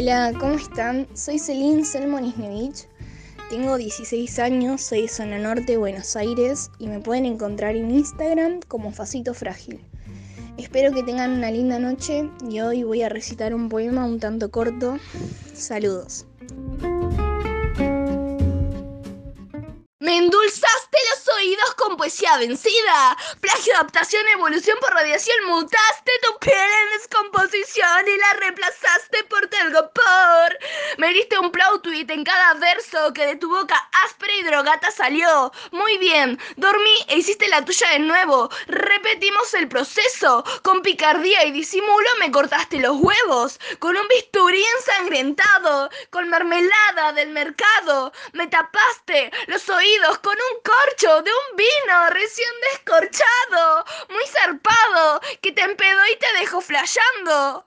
Hola, ¿cómo están? Soy Celine Selmonisnevich, tengo 16 años, soy de Zona Norte, Buenos Aires y me pueden encontrar en Instagram como Facito Frágil. Espero que tengan una linda noche y hoy voy a recitar un poema un tanto corto. Saludos. Me endulzaste los con poesía vencida. Plagio, adaptación, evolución por radiación. Mutaste tu piel en descomposición y la reemplazaste por telgopor. Me diste un tweet en cada verso que de tu boca áspera y drogata salió. Muy bien, dormí e hiciste la tuya de nuevo. Repetimos el proceso. Con picardía y disimulo me cortaste los huevos. Con un bisturí ensangrentado. Con mermelada del mercado. Me tapaste los oídos con un corcho de un vino recién descorchado, muy zarpado, que te empedó y te dejó flayando.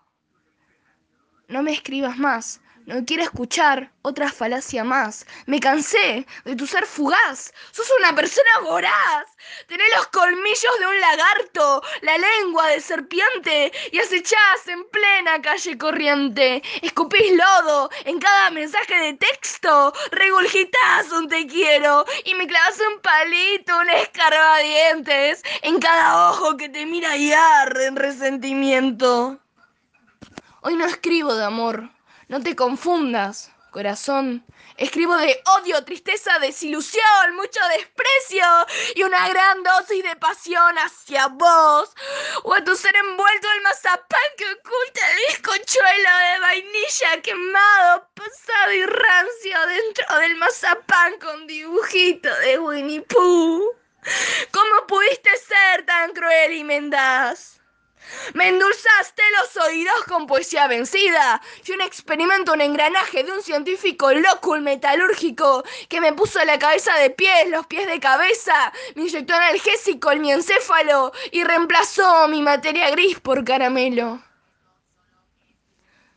No me escribas más, no quiero escuchar otra falacia más. Me cansé de tu ser fugaz. Sos una persona voraz. Tenés los colmillos de un lagarto, la lengua de serpiente y acechás en plena calle corriente. Escupís lodo en cada mensaje de texto. Regurgitás un te quiero y me clavas un palito, un escarbadientes en cada ojo que te mira y arde en resentimiento. Hoy no escribo de amor no te confundas, corazón. Escribo de odio, tristeza, desilusión, mucho desprecio y una gran dosis de pasión hacia vos. O a tu ser envuelto el mazapán que oculta el bizcochuelo de vainilla quemado, pasado y rancio dentro del mazapán con dibujito de Winnie Pooh. ¿Cómo pudiste ser tan cruel y mendaz? Me endulzaste los oídos con poesía vencida y un experimento, un engranaje de un científico loco, metalúrgico, que me puso la cabeza de pies, los pies de cabeza, me inyectó analgésico en mi encéfalo y reemplazó mi materia gris por caramelo.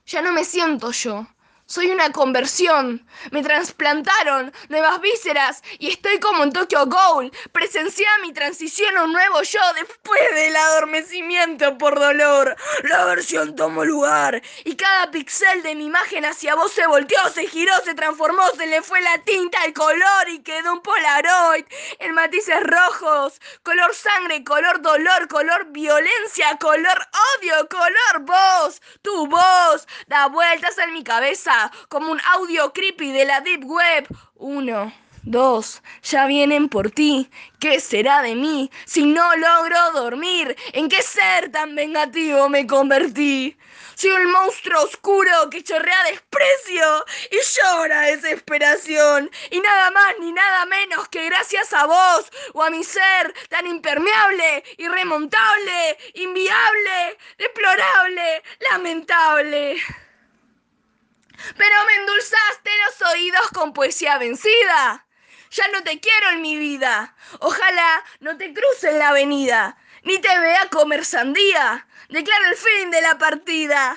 Ya no me siento yo. Soy una conversión. Me trasplantaron nuevas vísceras y estoy como en Tokyo Ghoul. Presencié mi transición a un nuevo yo después del adormecimiento por dolor. La versión tomó lugar y cada pixel de mi imagen hacia vos se volteó, se giró, se transformó, se le fue la tinta, el color y quedó un polaroid en matices rojos. Color sangre, color dolor, color violencia, color odio, color voz. Tu voz da vueltas en mi cabeza como un audio creepy de la Deep Web. Uno, dos, ya vienen por ti. ¿Qué será de mí si no logro dormir? ¿En qué ser tan vengativo me convertí? Soy un monstruo oscuro que chorrea desprecio y llora desesperación. Y nada más ni nada menos que gracias a vos o a mi ser tan impermeable, irremontable, inviable, deplorable, lamentable. Pero me endulzaste los oídos con poesía vencida. Ya no te quiero en mi vida. Ojalá no te cruce en la avenida, ni te vea comer sandía. Declaro el fin de la partida.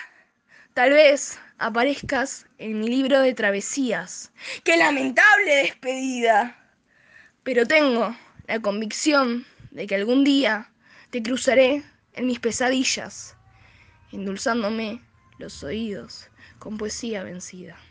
Tal vez aparezcas en mi libro de travesías. ¡Qué lamentable despedida! Pero tengo la convicción de que algún día te cruzaré en mis pesadillas, endulzándome los oídos con poesía vencida.